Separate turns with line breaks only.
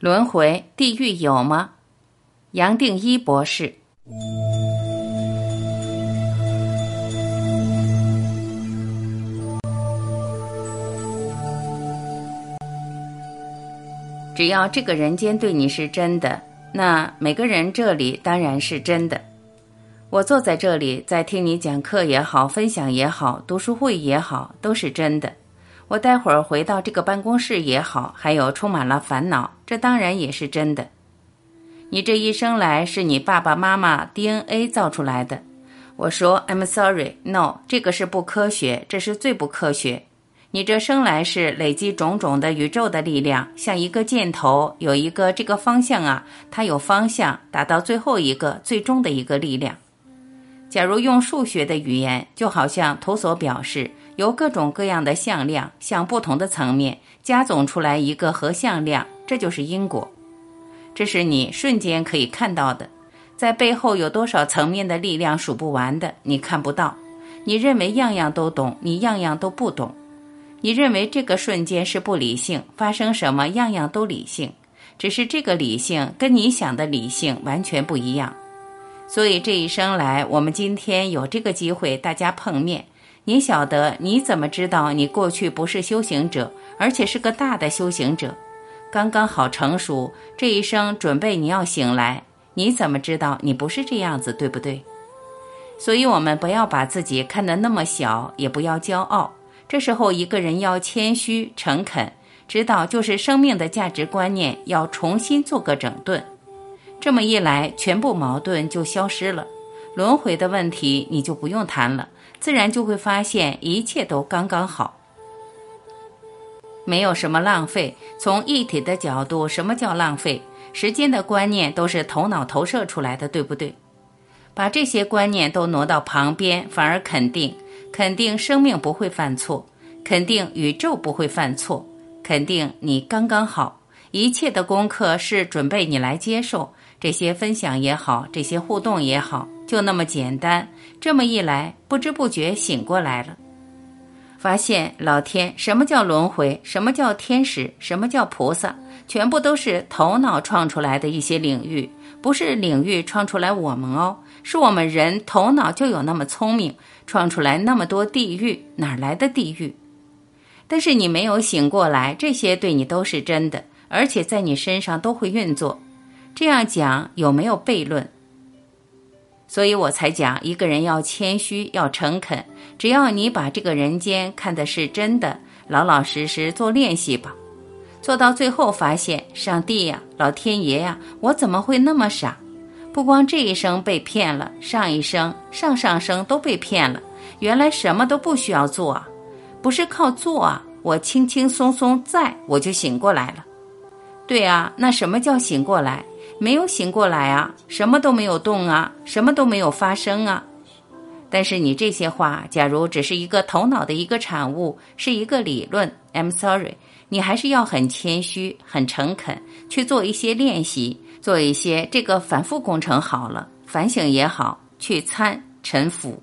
轮回地狱有吗？杨定一博士。只要这个人间对你是真的，那每个人这里当然是真的。我坐在这里，在听你讲课也好，分享也好，读书会也好，都是真的。我待会儿回到这个办公室也好，还有充满了烦恼，这当然也是真的。你这一生来是你爸爸妈妈 DNA 造出来的。我说 I'm sorry，no，这个是不科学，这是最不科学。你这生来是累积种种的宇宙的力量，像一个箭头，有一个这个方向啊，它有方向，达到最后一个最终的一个力量。假如用数学的语言，就好像图所表示。由各种各样的向量向不同的层面加总出来一个合向量，这就是因果。这是你瞬间可以看到的，在背后有多少层面的力量数不完的，你看不到。你认为样样都懂，你样样都不懂。你认为这个瞬间是不理性，发生什么样样都理性，只是这个理性跟你想的理性完全不一样。所以这一生来，我们今天有这个机会，大家碰面。你晓得？你怎么知道你过去不是修行者，而且是个大的修行者？刚刚好成熟，这一生准备你要醒来。你怎么知道你不是这样子？对不对？所以，我们不要把自己看得那么小，也不要骄傲。这时候，一个人要谦虚、诚恳，知道就是生命的价值观念要重新做个整顿。这么一来，全部矛盾就消失了，轮回的问题你就不用谈了。自然就会发现一切都刚刚好，没有什么浪费。从一体的角度，什么叫浪费？时间的观念都是头脑投射出来的，对不对？把这些观念都挪到旁边，反而肯定，肯定生命不会犯错，肯定宇宙不会犯错，肯定你刚刚好。一切的功课是准备你来接受这些分享也好，这些互动也好。就那么简单，这么一来，不知不觉醒过来了，发现老天，什么叫轮回？什么叫天使？什么叫菩萨？全部都是头脑创出来的一些领域，不是领域创出来我们哦，是我们人头脑就有那么聪明，创出来那么多地狱，哪来的地狱？但是你没有醒过来，这些对你都是真的，而且在你身上都会运作。这样讲有没有悖论？所以我才讲，一个人要谦虚，要诚恳。只要你把这个人间看的是真的，老老实实做练习吧。做到最后，发现上帝呀，老天爷呀，我怎么会那么傻？不光这一生被骗了，上一生、上上生都被骗了。原来什么都不需要做啊，不是靠做啊，我轻轻松松在我就醒过来了。对啊，那什么叫醒过来？没有醒过来啊，什么都没有动啊，什么都没有发生啊。但是你这些话，假如只是一个头脑的一个产物，是一个理论，I'm sorry，你还是要很谦虚、很诚恳去做一些练习，做一些这个反复工程好了，反省也好，去参沉浮。